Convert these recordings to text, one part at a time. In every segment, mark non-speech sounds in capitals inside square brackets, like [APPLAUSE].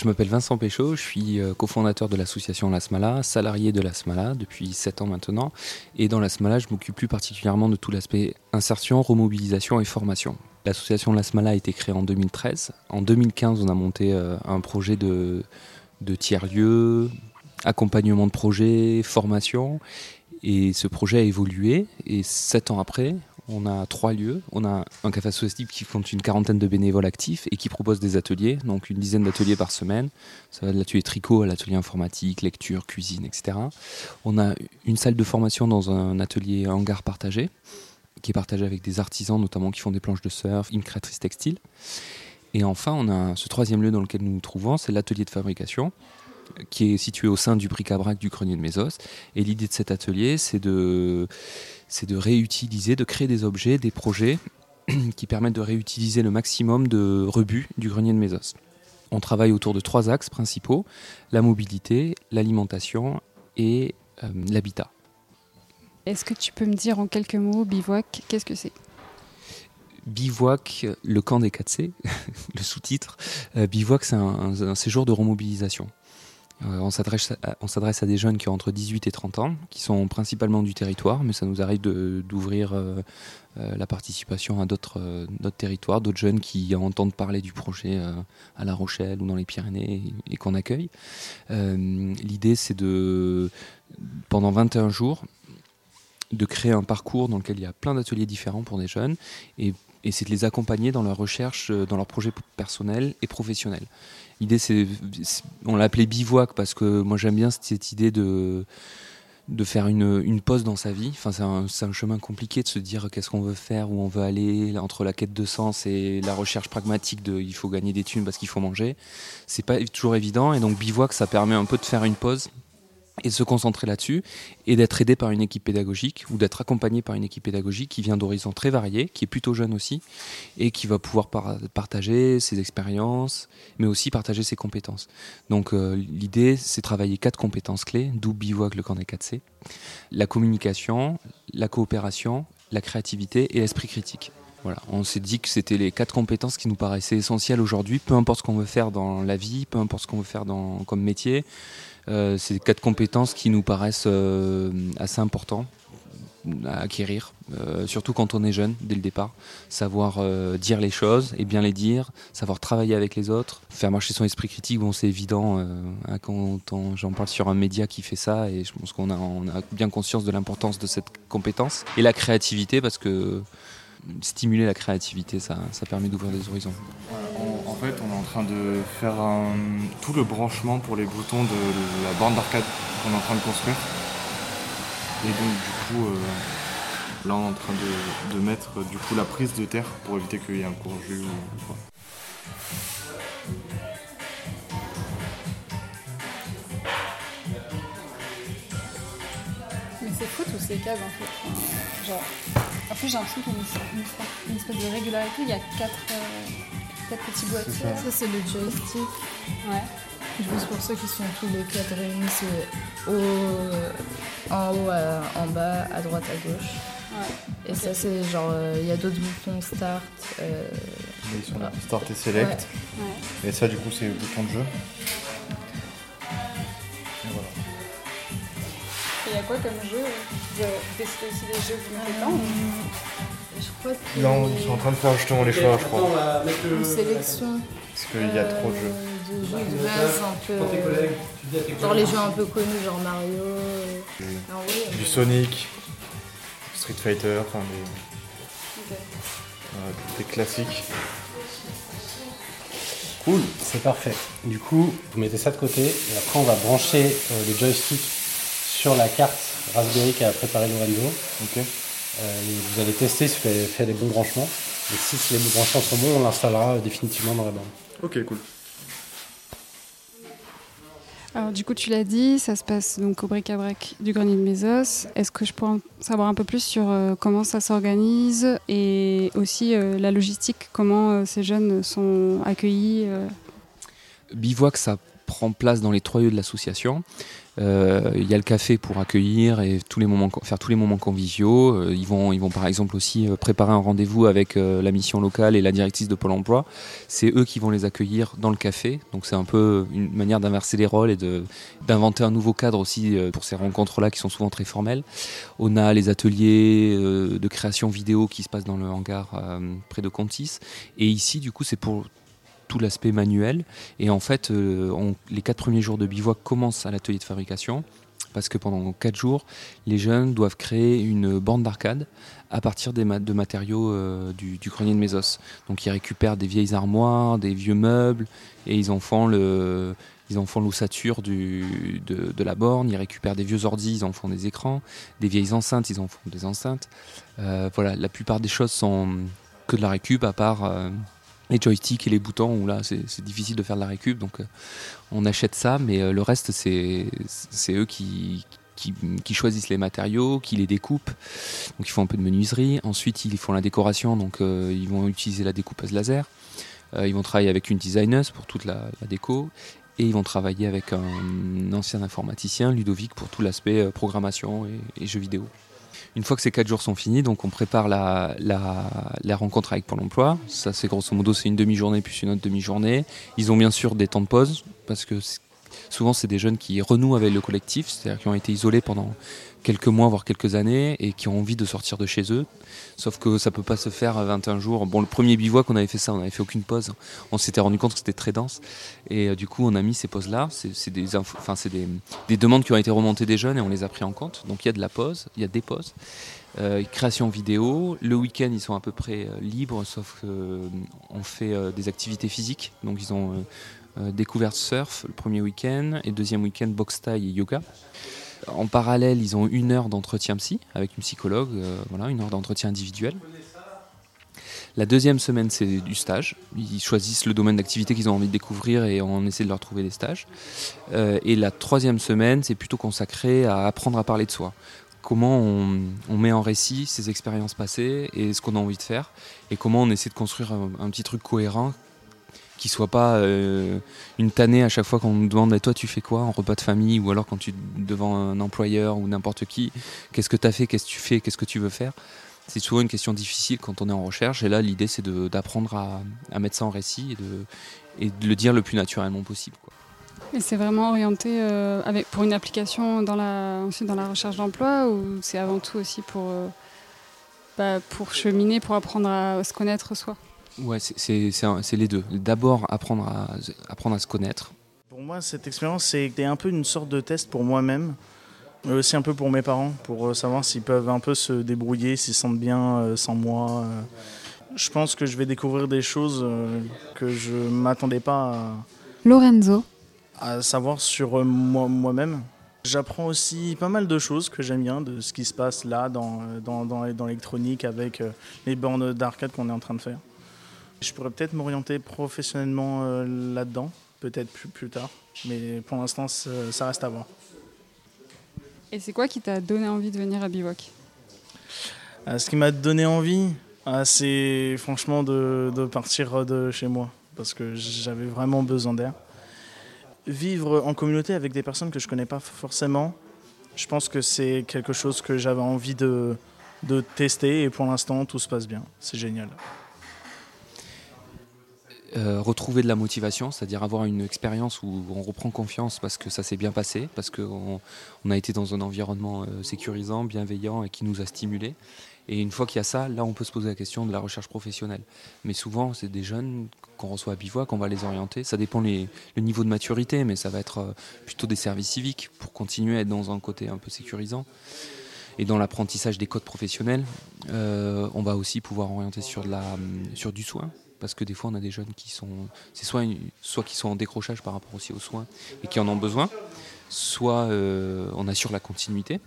Je m'appelle Vincent Péchaud, je suis euh, cofondateur de l'association Lasmala, salarié de Lasmala depuis 7 ans maintenant. Et dans Lasmala, je m'occupe plus particulièrement de tout l'aspect insertion, remobilisation et formation. L'association Lasmala a été créée en 2013. En 2015, on a monté euh, un projet de, de tiers-lieu, accompagnement de projet, formation. Et ce projet a évolué. Et sept ans après, on a trois lieux. On a un café associatif qui compte une quarantaine de bénévoles actifs et qui propose des ateliers, donc une dizaine d'ateliers par semaine. Ça va de l'atelier tricot à l'atelier informatique, lecture, cuisine, etc. On a une salle de formation dans un atelier hangar partagé, qui est partagé avec des artisans notamment qui font des planches de surf, une créatrice textile. Et enfin, on a ce troisième lieu dans lequel nous nous trouvons, c'est l'atelier de fabrication qui est situé au sein du bric-à-brac du grenier de Mésos. Et l'idée de cet atelier, c'est de, c'est de réutiliser, de créer des objets, des projets [CLEARS THROAT] qui permettent de réutiliser le maximum de rebuts du grenier de Mésos. On travaille autour de trois axes principaux, la mobilité, l'alimentation et euh, l'habitat. Est-ce que tu peux me dire en quelques mots, bivouac, qu'est-ce que c'est? Bivouac, le camp des 4C, [LAUGHS] le sous-titre. Euh, bivouac, c'est un, un, séjour de remobilisation. Euh, on s'adresse à, des jeunes qui ont entre 18 et 30 ans, qui sont principalement du territoire, mais ça nous arrive d'ouvrir euh, euh, la participation à d'autres territoires, d'autres jeunes qui entendent parler du projet à La Rochelle ou dans les Pyrénées et, qu'on accueille. L'idée, c'est de, pendant 21 jours, de créer un parcours dans lequel il y a plein d'ateliers différents pour des jeunes et, et c'est de les accompagner dans leur recherche, dans leurs projets personnels et professionnels. L'idée, c'est, on l'appelait bivouac parce que moi j'aime bien cette idée de faire une, pause dans sa vie. Enfin, c'est un, un, chemin compliqué de se dire qu'est-ce qu'on veut faire, où on veut aller, entre la quête de sens et la recherche pragmatique de il faut gagner des thunes parce qu'il faut manger. C'est pas toujours évident et donc bivouac, ça permet un peu de faire une pause et de se concentrer là-dessus et d'être aidé par une équipe pédagogique ou d'être accompagné par une équipe pédagogique qui vient d'horizons très variés, qui est plutôt jeune aussi et qui va pouvoir partager ses expériences mais aussi partager ses compétences. Donc euh, l'idée c'est travailler quatre compétences clés, d'où bivouac le camp des 4C, la communication, la coopération, la créativité et l'esprit critique. Voilà, on s'est dit que c'était les quatre compétences qui nous paraissaient essentielles aujourd'hui, peu importe ce qu'on veut faire dans la vie, peu importe ce qu'on veut faire comme métier. Euh, c'est quatre compétences qui nous paraissent euh, assez importantes à acquérir, euh, surtout quand on est jeune dès le départ. Savoir dire les choses et bien les dire, savoir travailler avec les autres, faire marcher son esprit critique, bon c'est évident quand j'en parle sur un média qui fait ça et je pense qu'on a, on a bien conscience de l'importance de cette compétence. Et la créativité parce que stimuler la créativité, ça, ça permet d'ouvrir des horizons. Fait, on est en train de faire tout le branchement pour les boutons de la bande d'arcade qu'on est en train de construire. Et donc, du coup, euh, là, on est en train de, mettre du coup la prise de terre pour éviter qu'il y ait un court jus ou quoi. Mais c'est fou tous ces câbles en fait. genre, en plus, j'ai l'impression qu'il y a une, espèce de régularité. Il y a quatre, euh, petits boîtiers. Ça, c'est le joystick. Ouais. Je pense pour ceux qui sont tous les quatre réunis, c'est en haut, en bas, à droite, à gauche. Ouais. Et ça, c'est genre, euh, il y a d'autres boutons start. Euh, start et select. Et ça, du coup, c'est le bouton de jeu. il y a quoi comme jeu? Vous avez testé aussi des jeux que vous crois que. Non, ils sont en train de faire justement les choix, je crois. Une sélection. Parce qu'il y a trop de jeux. De jeux de base un peu. Genre les jeux un peu connus, genre Mario. Du Sonic, Street Fighter, enfin des. des classiques. Cool, c'est parfait. Du coup, vous mettez ça de côté et après on va brancher euh, le joystick sur la carte Raspberry qu'a préparé Lorenzo. Ok. Euh, vous allez tester si vous avez fait les bons branchements. Et si les bons branchements sont bons, on l'installera définitivement dans la bande. Ok, cool. Alors du coup, tu l'as dit, ça se passe donc au bric-à-brac du grenier de Mésos. Est-ce que je pourrais en savoir un peu plus sur euh, comment ça s'organise et aussi euh, la logistique, comment ces jeunes sont accueillis Bivouac, ça prend place dans les trois lieux de l'association. Euh, il y a le café pour accueillir et tous les moments, faire tous les moments conviviaux. Euh, ils, vont, ils vont par exemple aussi euh, préparer un rendez-vous avec la mission locale et la directrice de Pôle emploi. C'est eux qui vont les accueillir dans le café. Donc c'est un peu une manière d'inverser les rôles et d'inventer un nouveau cadre aussi pour ces rencontres-là qui sont souvent très formelles. On a les ateliers de création vidéo qui se passent dans le hangar près de Contis. Et ici, du coup, c'est pour tout l'aspect manuel. Et en fait, euh, les quatre premiers jours de bivouac commencent à l'atelier de fabrication parce que pendant quatre jours, les jeunes doivent créer une bande d'arcade à partir des de matériaux euh, du, grenier de Mésos. Donc ils récupèrent des vieilles armoires, des vieux meubles, et ils en font le, ils en font l'ossature de, de, la borne, ils récupèrent des vieux ordis, ils en font des écrans, des vieilles enceintes, ils en font des enceintes. Euh, voilà, la plupart des choses sont que de la récup, à part les joysticks et les boutons où là c'est difficile de faire de la récup donc euh, on achète ça mais euh, le reste c'est eux qui, qui, choisissent les matériaux, qui les découpent. Donc ils font un peu de menuiserie. Ensuite ils font la décoration, donc euh, ils vont utiliser la découpeuse laser. ils vont travailler avec une designeuse pour toute la, déco. Et ils vont travailler avec un, ancien informaticien, Ludovic, pour tout l'aspect programmation et jeux vidéo. Une fois que ces quatre jours sont finis, donc on prépare la, rencontre avec Pôle emploi. Ça, c'est grosso modo, c'est une demi-journée puis une autre demi-journée. Ils ont bien sûr des temps de pause parce que souvent, c'est des jeunes qui renouent avec le collectif, c'est-à-dire qui ont été isolés pendant quelques mois, voire quelques années, et qui ont envie de sortir de chez eux. Sauf que ça peut pas se faire à 21 jours. Bon, le premier bivouac, on avait fait ça, on n'avait fait aucune pause. On s'était rendu compte que c'était très dense. Et euh, du coup, on a mis ces pauses-là. C'est des, enfin, des, demandes qui ont été remontées des jeunes et on les a pris en compte. Donc il y a de la pause, il y a des pauses. Euh, création vidéo. Le week-end, ils sont à peu près euh, libres, sauf qu'on fait des activités physiques. Donc ils ont découvert surf le premier week-end et deuxième week-end boxe taille et yoga. En parallèle, ils ont une heure d'entretien psy avec une psychologue, euh, voilà, une heure d'entretien individuel. La deuxième semaine, c'est du stage. Ils choisissent le domaine d'activité qu'ils ont envie de découvrir et on essaie de leur trouver des stages. Euh, et la troisième semaine, c'est plutôt consacré à apprendre à parler de soi. Comment on, met en récit ses expériences passées et ce qu'on a envie de faire. Et comment on essaie de construire un petit truc cohérent qui soit pas euh, une tannée à chaque fois qu'on nous demande toi tu fais quoi en repas de famille ou alors quand tu devant un employeur ou n'importe qui qu'est-ce que tu as fait qu'est-ce que tu fais qu'est-ce que tu veux faire? C'est souvent une question difficile quand on est en recherche et là l'idée c'est d'apprendre à, mettre ça en récit et de, et de le dire le plus naturellement possible. Et c'est vraiment orienté euh, avec, pour une application dans la, dans la recherche d'emploi ou c'est avant tout aussi pour, euh, bah, pour cheminer, pour apprendre à se connaître soi? Ouais, c'est les deux. D'abord, apprendre à, apprendre à se connaître. Pour moi, cette expérience, c'était un peu une sorte de test pour moi-même, mais aussi un peu pour mes parents, pour euh, savoir s'ils peuvent un peu se débrouiller, s'ils se sentent bien euh, sans moi. Euh. Je pense que je vais découvrir des choses que je ne m'attendais pas à, Lorenzo. à savoir sur moi-même. J'apprends aussi pas mal de choses que j'aime bien, de ce qui se passe là dans, dans, dans, dans l'électronique avec les bornes d'arcade qu'on est en train de faire. Je pourrais peut-être m'orienter professionnellement euh, là-dedans, peut-être plus, plus, tard, mais pour l'instant, ça reste à voir. Et c'est quoi qui t'a donné envie de venir à Bivouac? Euh, Ce qui m'a donné envie, euh, c'est franchement de, de, partir de chez moi, parce que j'avais vraiment besoin d'air. Vivre en communauté avec des personnes que je ne connais pas forcément, je pense que c'est quelque chose que j'avais envie de, de tester, et pour l'instant, tout se passe bien. C'est génial. Euh, retrouver de la motivation, c'est-à-dire avoir une expérience où on reprend confiance parce que ça s'est bien passé, parce qu'on on a été dans un environnement euh, sécurisant, bienveillant et qui nous a stimulés. Et une fois qu'il y a ça, là, on peut se poser la question de la recherche professionnelle. Mais souvent, c'est des jeunes qu'on reçoit à Bivouac, qu'on va les orienter. Ça dépend le niveau de maturité, mais ça va être euh, plutôt des services civiques pour continuer à être dans un côté un peu sécurisant. Et dans l'apprentissage des codes professionnels, on va aussi pouvoir orienter sur, sur du soin, parce que des fois on a des jeunes qui sont, c'est soit, soit qui sont en décrochage par rapport aussi aux soins et qui en ont besoin, soit euh, on assure la continuité.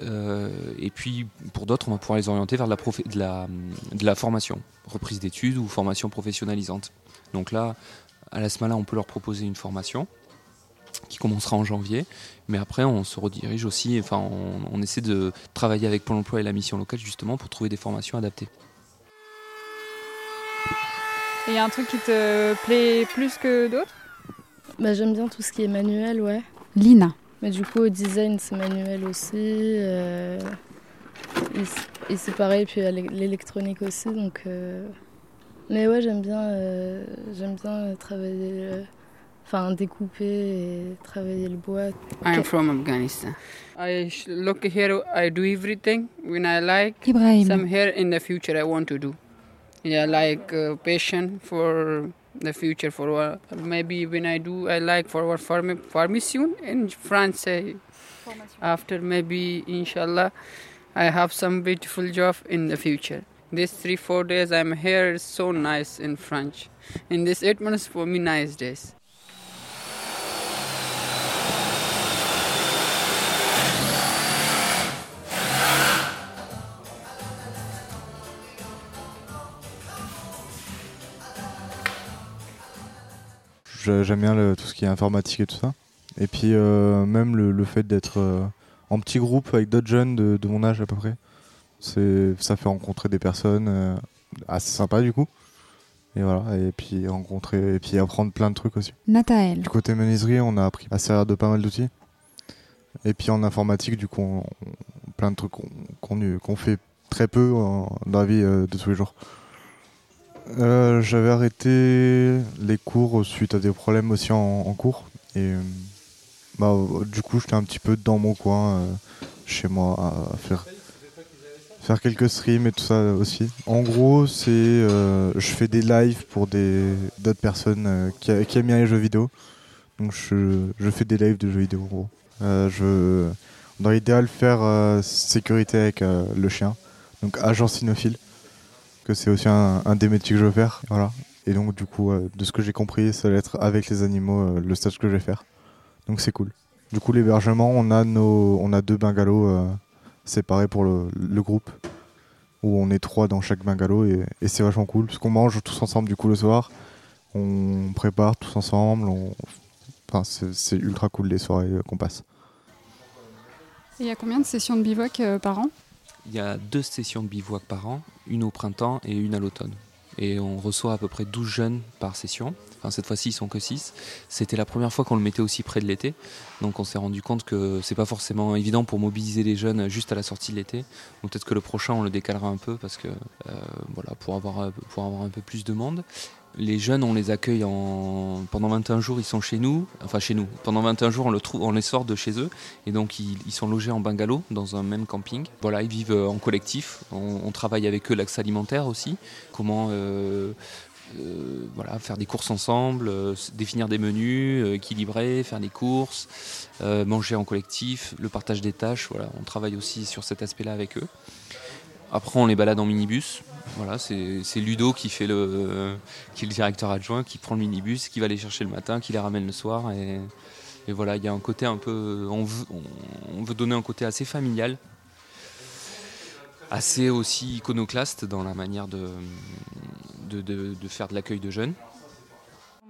Euh, et puis pour d'autres, on va pouvoir les orienter vers de la, formation, reprise d'études ou formation professionnalisante. Donc là, à la SMALA, on peut leur proposer une formation qui commencera en janvier, mais après on se redirige aussi, enfin on essaie de travailler avec Pôle emploi et la mission locale justement pour trouver des formations adaptées. Et y a un truc qui te plaît plus que d'autres? Bah, J'aime bien tout ce qui est manuel, ouais. Lina. Mais du coup, au design, c'est manuel aussi. Euh, et c'est pareil, puis l'électronique aussi. Donc, euh, Mais ouais, j'aime bien, euh, j'aime bien travailler, enfin découper et travailler le bois. I'm from Afghanistan. I look here, I do everything when I like. Ibrahim. Some here in the future I want to do. Yeah, like uh, passion for the future for uh, maybe when I do I like for our farm formation in France uh, after maybe inshallah I have some beautiful job in the future. These three four days I'm here is so nice in French. In this eight months for me nice days. J'aime bien tout ce qui est informatique et tout ça. Et puis euh, même le, fait d'être euh, en petit groupe avec d'autres jeunes de, mon âge à peu près, ça fait rencontrer des personnes euh, assez sympas du coup. Et voilà, et puis rencontrer et puis apprendre plein de trucs aussi. Nathalie. Du côté menuiserie, on a appris à servir de pas mal d'outils. Et puis en informatique, du coup, on, plein de trucs qu'on fait très peu dans la vie de tous les jours. Euh, j'avais arrêté les cours suite à des problèmes aussi en, cours. Et euh, bah, du coup, j'étais un petit peu dans mon coin, euh, chez moi, à faire, faire quelques streams et tout ça aussi. En gros, c'est je fais des lives pour d'autres personnes qui, aiment bien les jeux vidéo. Donc je, je, fais des lives de jeux vidéo en gros. je, dans l'idéal, faire sécurité avec le chien. Donc agent cynophile que c'est aussi un, des métiers que je veux faire. Voilà. Et donc, du coup, euh, de ce que j'ai compris, ça va être avec les animaux euh, le stage que je vais faire. Donc, c'est cool. Du coup, l'hébergement, on a nos, on a deux bungalows euh, séparés pour le, groupe, où on est trois dans chaque bungalow et, c'est vachement cool parce qu'on mange tous ensemble du coup le soir. On prépare tous ensemble. Enfin, c'est ultra cool les soirées qu'on passe. il y a combien de sessions de bivouac par an? Il y a deux sessions de bivouac par an, une au printemps et une à l'automne. Et on reçoit à peu près 12 jeunes par session. Enfin, cette fois-ci, ils sont que 6. C'était la première fois qu'on le mettait aussi près de l'été. Donc, on s'est rendu compte que c'est pas forcément évident pour mobiliser les jeunes juste à la sortie de l'été. Donc, peut-être que le prochain, on le décalera un peu parce que, euh, voilà, pour avoir, pour avoir un peu plus de monde les jeunes, on les accueille en... pendant 21 jours, ils sont chez nous, enfin chez nous. Pendant 21 jours, on, on les sort de chez eux et donc ils, sont logés en bungalow dans un même camping. Voilà, ils vivent euh, en collectif. On, travaille avec eux l'axe alimentaire aussi. Comment euh, euh, faire des courses ensemble, définir des menus, équilibrer, faire des courses, manger en collectif, le partage des tâches. Voilà, on travaille aussi sur cet aspect-là avec eux. Après, on les balade en minibus. Voilà, c'est Ludo qui fait le, qui est le directeur adjoint, qui prend le minibus, qui va les chercher le matin, qui les ramène le soir. Et, voilà, il y a un côté un peu, on veut, on veut donner un côté assez familial, assez aussi iconoclaste dans la manière de faire de l'accueil de jeunes.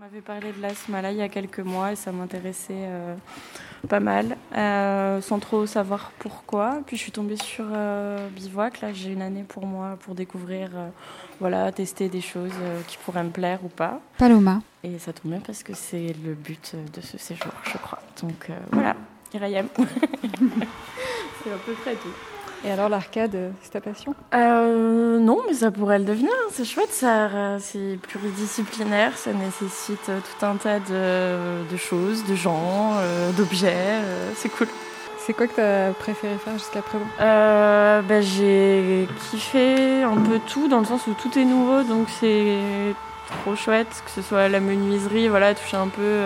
M'avait parlé de l'asthme là il y a quelques mois et ça m'intéressait euh, pas mal, euh, sans trop savoir pourquoi. Puis je suis tombée sur euh, Bivouac, là j'ai une année pour moi pour découvrir, voilà, tester des choses qui pourraient me plaire ou pas. Paloma. Et ça tombe bien parce que c'est le but de ce séjour, je crois. Donc voilà, Irayam. [LAUGHS] c'est à peu près tout. Et alors l'arcade, c'est ta passion? Euh, Non, mais ça pourrait le devenir. C'est chouette, ça, c'est pluridisciplinaire, ça nécessite tout un tas de, choses, de gens, euh, d'objets. Euh, c'est cool. C'est quoi que tu as préféré faire jusqu'à présent? Ben, J'ai kiffé un peu tout, dans le sens où tout est nouveau, donc c'est trop chouette, que ce soit la menuiserie, voilà, toucher un peu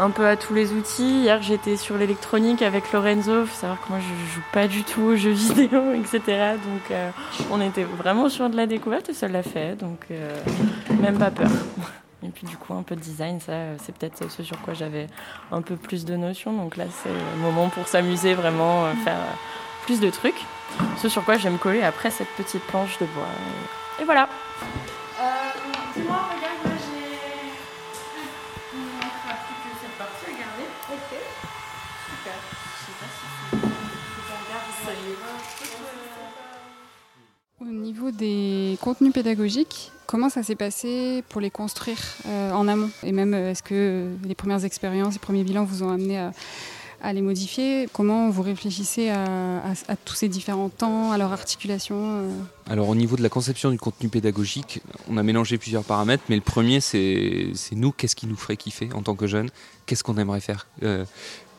un peu à tous les outils. Hier, j'étais sur l'électronique avec Lorenzo. Faut savoir que moi, je joue pas du tout aux jeux vidéo, [LAUGHS] etc. Donc, euh, on était vraiment sur de la découverte et ça l'a fait. Donc, euh, même pas peur. [LAUGHS] Et puis, du coup, un peu de design, ça, c'est peut-être ce sur quoi j'avais un peu plus de notions. Donc là, c'est le moment pour s'amuser, vraiment, euh, faire plus de trucs. Ce sur quoi j'aime coller après cette petite planche de bois. Et, voilà. dis-moi, regarde, Au niveau des contenus pédagogiques, comment ça s'est passé pour les construire en amont? Et même, est-ce que les premières expériences, les premiers bilans vous ont amené à à les modifier? Comment vous réfléchissez à, tous ces différents temps, à leur articulation euh? Alors au niveau de la conception du contenu pédagogique, on a mélangé plusieurs paramètres, mais le premier c'est nous, qu'est-ce qui nous ferait kiffer en tant que jeunes, qu'est-ce qu'on aimerait faire? Euh,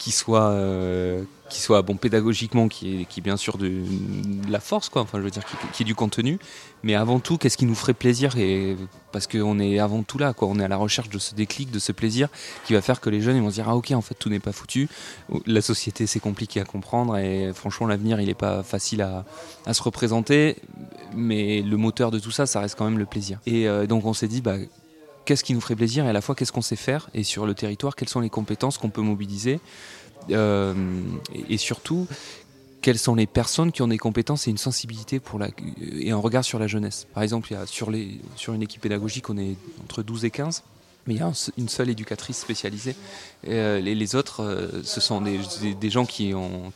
qui soit euh, soit bon pédagogiquement qui est, bien sûr de, la force quoi. Enfin je veux dire qui, est du contenu. Mais avant tout qu'est-ce qui nous ferait plaisir? Et parce qu'on est avant tout là quoi. On est à la recherche de ce déclic de ce plaisir qui va faire que les jeunes vont se dire ah ok en fait tout n'est pas foutu. La société c'est compliqué à comprendre. Et franchement l'avenir il n'est pas facile à, se représenter mais le moteur de tout ça ça reste quand même le plaisir et euh, donc on s'est dit bah qu'est-ce qui nous ferait plaisir et à la fois qu'est-ce qu'on sait faire et sur le territoire, quelles sont les compétences qu'on peut mobiliser euh, et, surtout quelles sont les personnes qui ont des compétences et une sensibilité et un regard sur la jeunesse. Par exemple, sur, sur une équipe pédagogique, on est entre 12 et 15 mais il y a une seule éducatrice spécialisée. Et, euh, les, autres, euh, ce sont des, gens qui,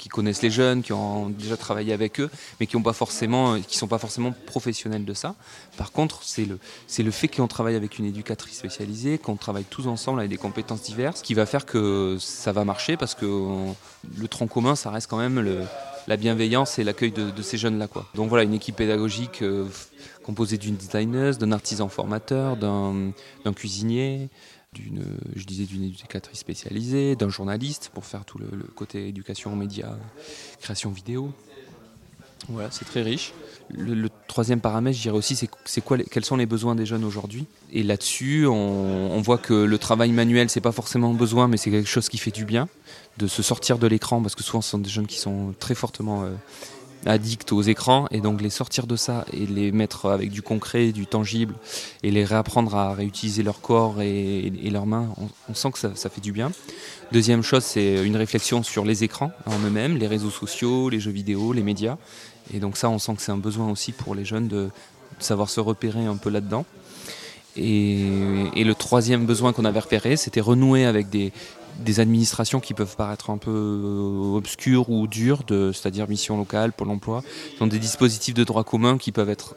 connaissent les jeunes, qui ont déjà travaillé avec eux, mais qui ne sont pas forcément professionnels de ça. Par contre, c'est le, le fait qu'on travaille avec une éducatrice spécialisée, qu'on travaille tous ensemble avec des compétences diverses, qui va faire que ça va marcher, parce que le tronc commun, ça reste quand même le, la bienveillance et l'accueil de, ces jeunes-là. Donc voilà, une équipe pédagogique euh, composée d'une designeuse, d'un artisan formateur, d'un cuisinier, d'une, je disais, d'une éducatrice spécialisée, d'un journaliste pour faire tout le, côté éducation, médias, création vidéo. Voilà, c'est très riche. Le, troisième paramètre, je dirais aussi, c'est, quoi, quels sont les besoins des jeunes aujourd'hui? Et là-dessus, on, voit que le travail manuel, c'est pas forcément un besoin, mais c'est quelque chose qui fait du bien, de se sortir de l'écran, parce que souvent, ce sont des jeunes qui sont très fortement euh, addicts aux écrans, et donc les sortir de ça et les mettre avec du concret, du tangible, et les réapprendre à réutiliser leur corps et, leurs mains, on, sent que ça, ça, fait du bien. Deuxième chose, c'est une réflexion sur les écrans en eux-mêmes, les réseaux sociaux, les jeux vidéo, les médias. Et donc ça, on sent que c'est un besoin aussi pour les jeunes de, savoir se repérer un peu là-dedans. Et, le troisième besoin qu'on avait repéré, c'était renouer avec des, administrations qui peuvent paraître un peu euh, obscures ou dures, c'est-à-dire mission locale, Pôle emploi, sont des dispositifs de droit commun qui peuvent être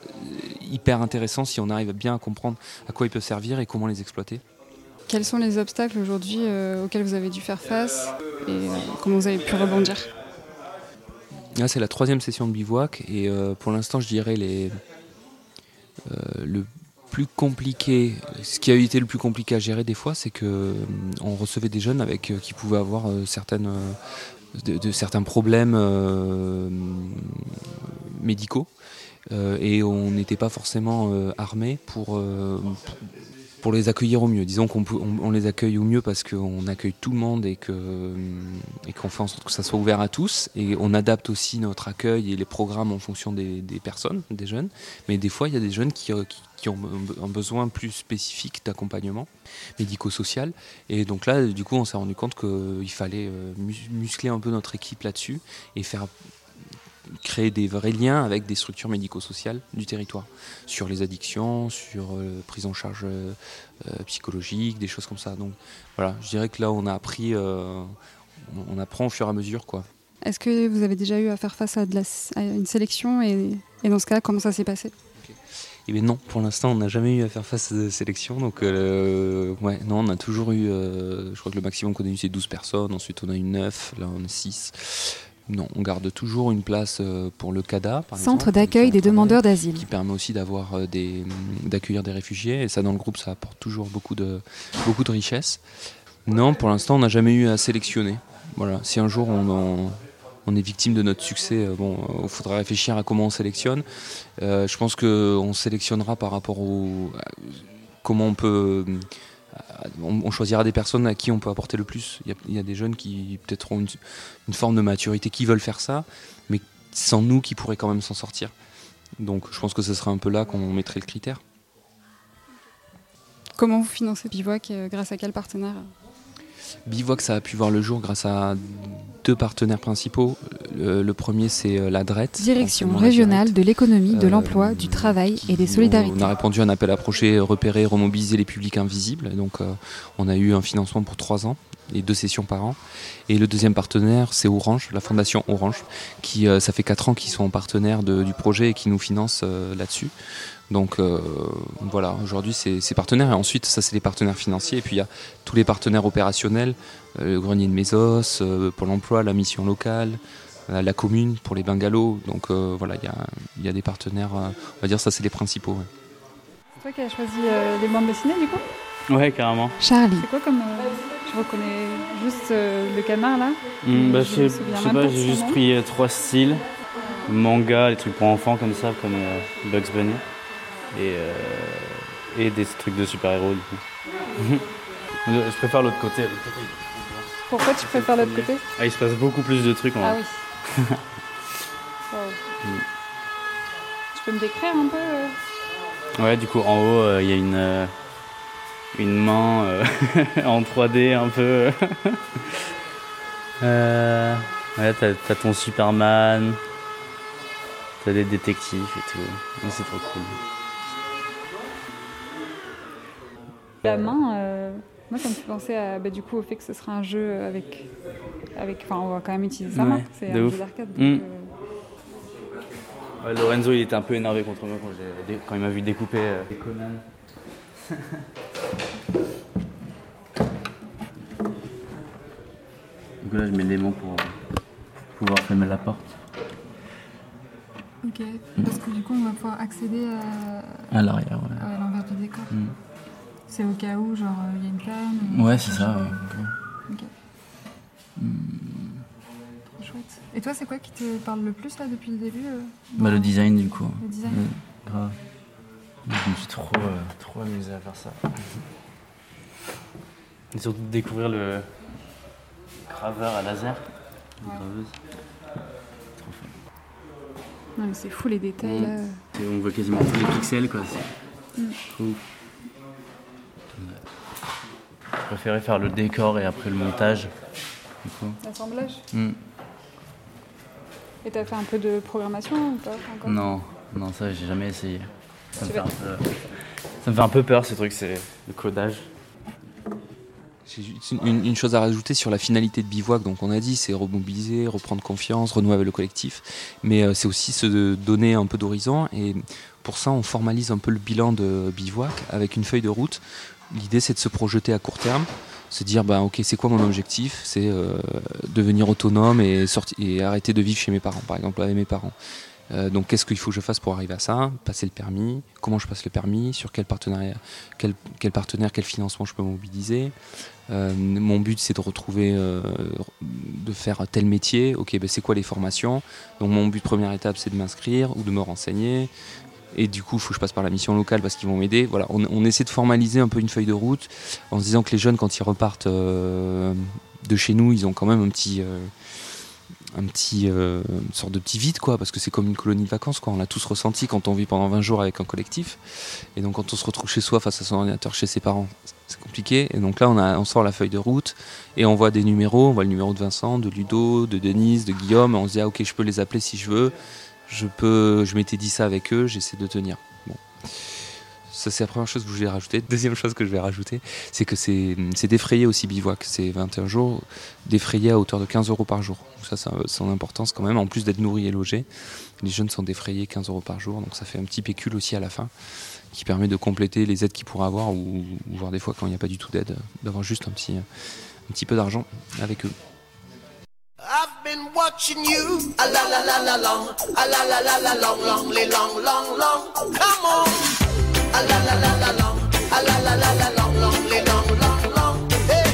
hyper intéressants si on arrive bien à comprendre à quoi ils peuvent servir et comment les exploiter. Quels sont les obstacles aujourd'hui euh, auxquels vous avez dû faire face et euh, comment vous avez pu rebondir? C'est la troisième session de bivouac et euh, pour l'instant, je dirais les, euh, le plus compliqué, ce qui a été le plus compliqué à gérer des fois, c'est que euh, on recevait des jeunes avec qui pouvaient avoir certaines, de, certains problèmes médicaux et on n'était pas forcément armé pour, pour les accueillir au mieux. Disons qu'on on, les accueille au mieux parce qu'on accueille tout le monde et qu'on et fait en sorte que ça soit ouvert à tous. Et on adapte aussi notre accueil et les programmes en fonction des, personnes, des jeunes. Mais des fois, il y a des jeunes qui, qui, ont un besoin plus spécifique d'accompagnement médico-social. Et donc là, du coup, on s'est rendu compte qu'il fallait euh, muscler un peu notre équipe là-dessus et faire créer des vrais liens avec des structures médico-sociales du territoire, sur les addictions, sur euh, prise en charge euh, psychologique, des choses comme ça. Donc voilà, je dirais que là on a appris, euh, on, apprend au fur et à mesure quoi. Est-ce que vous avez déjà eu à faire face à, de la, une sélection et, dans ce cas, comment ça s'est passé? Eh bien non, pour l'instant, on n'a jamais eu à faire face à des sélections. Donc, ouais, non, on a toujours eu, je crois que le maximum qu'on a eu, c'est 12 personnes. Ensuite, on a eu 9, là, on est 6. Non, on garde toujours une place euh, pour le CADA, par Centre d'accueil des demandeurs d'asile. Qui permet aussi d'avoir euh, des, d'accueillir des réfugiés. Et ça, dans le groupe, ça apporte toujours beaucoup de, beaucoup de richesse. Non, pour l'instant, on n'a jamais eu à sélectionner. Voilà. Si un jour on, on est victime de notre succès, euh, bon, il faudra réfléchir à comment on sélectionne. je pense qu'on sélectionnera par rapport au comment on peut on, choisira des personnes à qui on peut apporter le plus. Il y a, des jeunes qui peut-être ont une, forme de maturité qui veulent faire ça, mais sans nous qui pourraient quand même s'en sortir. Donc je pense que ce sera un peu là qu'on mettrait le critère. Comment vous financez Bivouac euh, Grâce à quel partenaire? Bivouac, ça a pu voir le jour grâce à deux partenaires principaux. Le, premier, c'est euh, la DRET. Direction régionale de l'économie, de l'emploi, du travail et des solidarités. On a répondu à un appel à projet repérer, remobiliser les publics invisibles. Donc, euh, on a eu un financement pour trois ans et deux sessions par an. Et le deuxième partenaire, c'est Orange, la fondation Orange, qui ça fait quatre ans qu'ils sont partenaires du projet et qui nous financent là-dessus. Donc voilà, aujourd'hui c'est ces partenaires et ensuite ça c'est les partenaires financiers et puis il y a tous les partenaires opérationnels, le grenier de Mésos, Pôle Emploi, la mission locale, la commune pour les bungalows. Donc voilà, il y a, des partenaires, on va dire ça c'est les principaux. C'est toi qui as choisi les bandes dessinées du coup? Ouais, carrément. Charlie. C'est quoi comme. Euh, je reconnais juste euh, le canard là? Hmm, bah, Je sais pas, j'ai juste pris euh, trois styles manga, les trucs pour enfants comme ça, comme Bugs Bunny, et, et des trucs de super-héros du coup. [LAUGHS] je préfère l'autre côté. Pourquoi tu préfères l'autre côté? Ah, Il se passe beaucoup plus de trucs en Ah oui. Tu peux me décrire un peu Ouais, du coup, en haut, il y a une une main euh, [LAUGHS] en 3D un peu. [LAUGHS] euh, ouais, t'as, ton Superman, t'as des détectives et tout. c'est trop cool. La main, euh, moi ça me fait penser à, bah, du coup, au fait que ce sera un jeu avec. Avec enfin, on va quand même utiliser sa main. C'est un jeu d'arcade. Mm. Euh, Lorenzo il était un peu énervé contre moi quand, quand il m'a vu découper les Conan. [LAUGHS] Donc là, je mets l'aimant pour pouvoir fermer la porte. Ok, parce que du coup, on va pouvoir accéder à, à l'arrière, ouais. à l'envers du décor. Mm. C'est au cas où, genre, il y a une panne Ouais, c'est ça, ouais. Et toi, c'est quoi qui te parle le plus, là, depuis le début euh, Bah, le design, du coup. Le design Grave. Je me suis trop, euh, trop amusé à faire ça. [LAUGHS] Et surtout de découvrir le graveur à laser. Ouais. Trop fun. Non, c'est fou les détails là. on voit quasiment tous les pixels quoi. Mm. Trop Je préférais faire le décor et après le montage. L'assemblage mm. Et t'as fait un peu de programmation ou pas encore Non, non ça j'ai jamais essayé. Ça me, fait un peu, ça me fait un peu peur ce truc, c'est le codage. J'ai une, une, chose à rajouter sur la finalité de Bivouac. Donc, on a dit, c'est remobiliser, reprendre confiance, renouer avec le collectif. Mais euh, c'est aussi se donner un peu d'horizon. Et pour ça, on formalise un peu le bilan de Bivouac avec une feuille de route. L'idée, c'est de se projeter à court terme, se dire, bah, ok, c'est quoi mon objectif? C'est euh, devenir autonome et, et arrêter de vivre chez mes parents, par exemple, avec mes parents. Euh, donc qu'est-ce qu'il faut que je fasse pour arriver à ça? Passer le permis, comment je passe le permis, sur quel partenariat, quel, quel partenaire, quel financement je peux mobiliser? Euh, mon but c'est de retrouver, de faire tel métier. Ok, ben, c'est quoi les formations? Donc mon but première étape c'est de m'inscrire ou de me renseigner. Et du coup, il faut que je passe par la mission locale parce qu'ils vont m'aider. Voilà, on, essaie de formaliser un peu une feuille de route en se disant que les jeunes, quand ils repartent de chez nous, ils ont quand même un petit, un petit euh, une sorte de petit vide quoi parce que c'est comme une colonie de vacances quoi. On l'a tous ressenti quand on vit pendant 20 jours avec un collectif. Et donc quand on se retrouve chez soi face à son ordinateur chez ses parents c'est compliqué. Et donc là on, sort la feuille de route et on voit des numéros. On voit le numéro de Vincent de Ludo de Denise de Guillaume. On se dit ah ok je peux les appeler si je veux je peux je m'étais dit ça avec eux j'essaie de tenir bon ça, c'est la première chose que je vais rajouter. Deuxième chose que je vais rajouter, c'est que c'est défrayé aussi bivouac. C'est 21 jours défrayé à hauteur de 15 euros par jour. ça, c'est son importance quand même. En plus d'être nourris et logés, les jeunes sont défrayés 15 euros par jour. Donc ça fait un petit pécule aussi à la fin qui permet de compléter les aides qu'ils pourraient avoir ou, voir des fois quand il n'y a pas du tout d'aide, d'avoir juste un petit, un petit peu d'argent avec eux. I've been watching you a la la la la long, a la la la la long, long, long, long, long. Come on, a la la la la long, a la la la la long, long, long, long, long. Hey,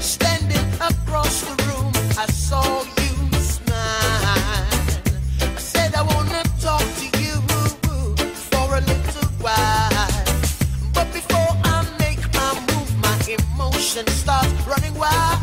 standing across the room, I saw you smile. I said I wanna talk to you for a little while, but before I make my move, my emotions start running wild.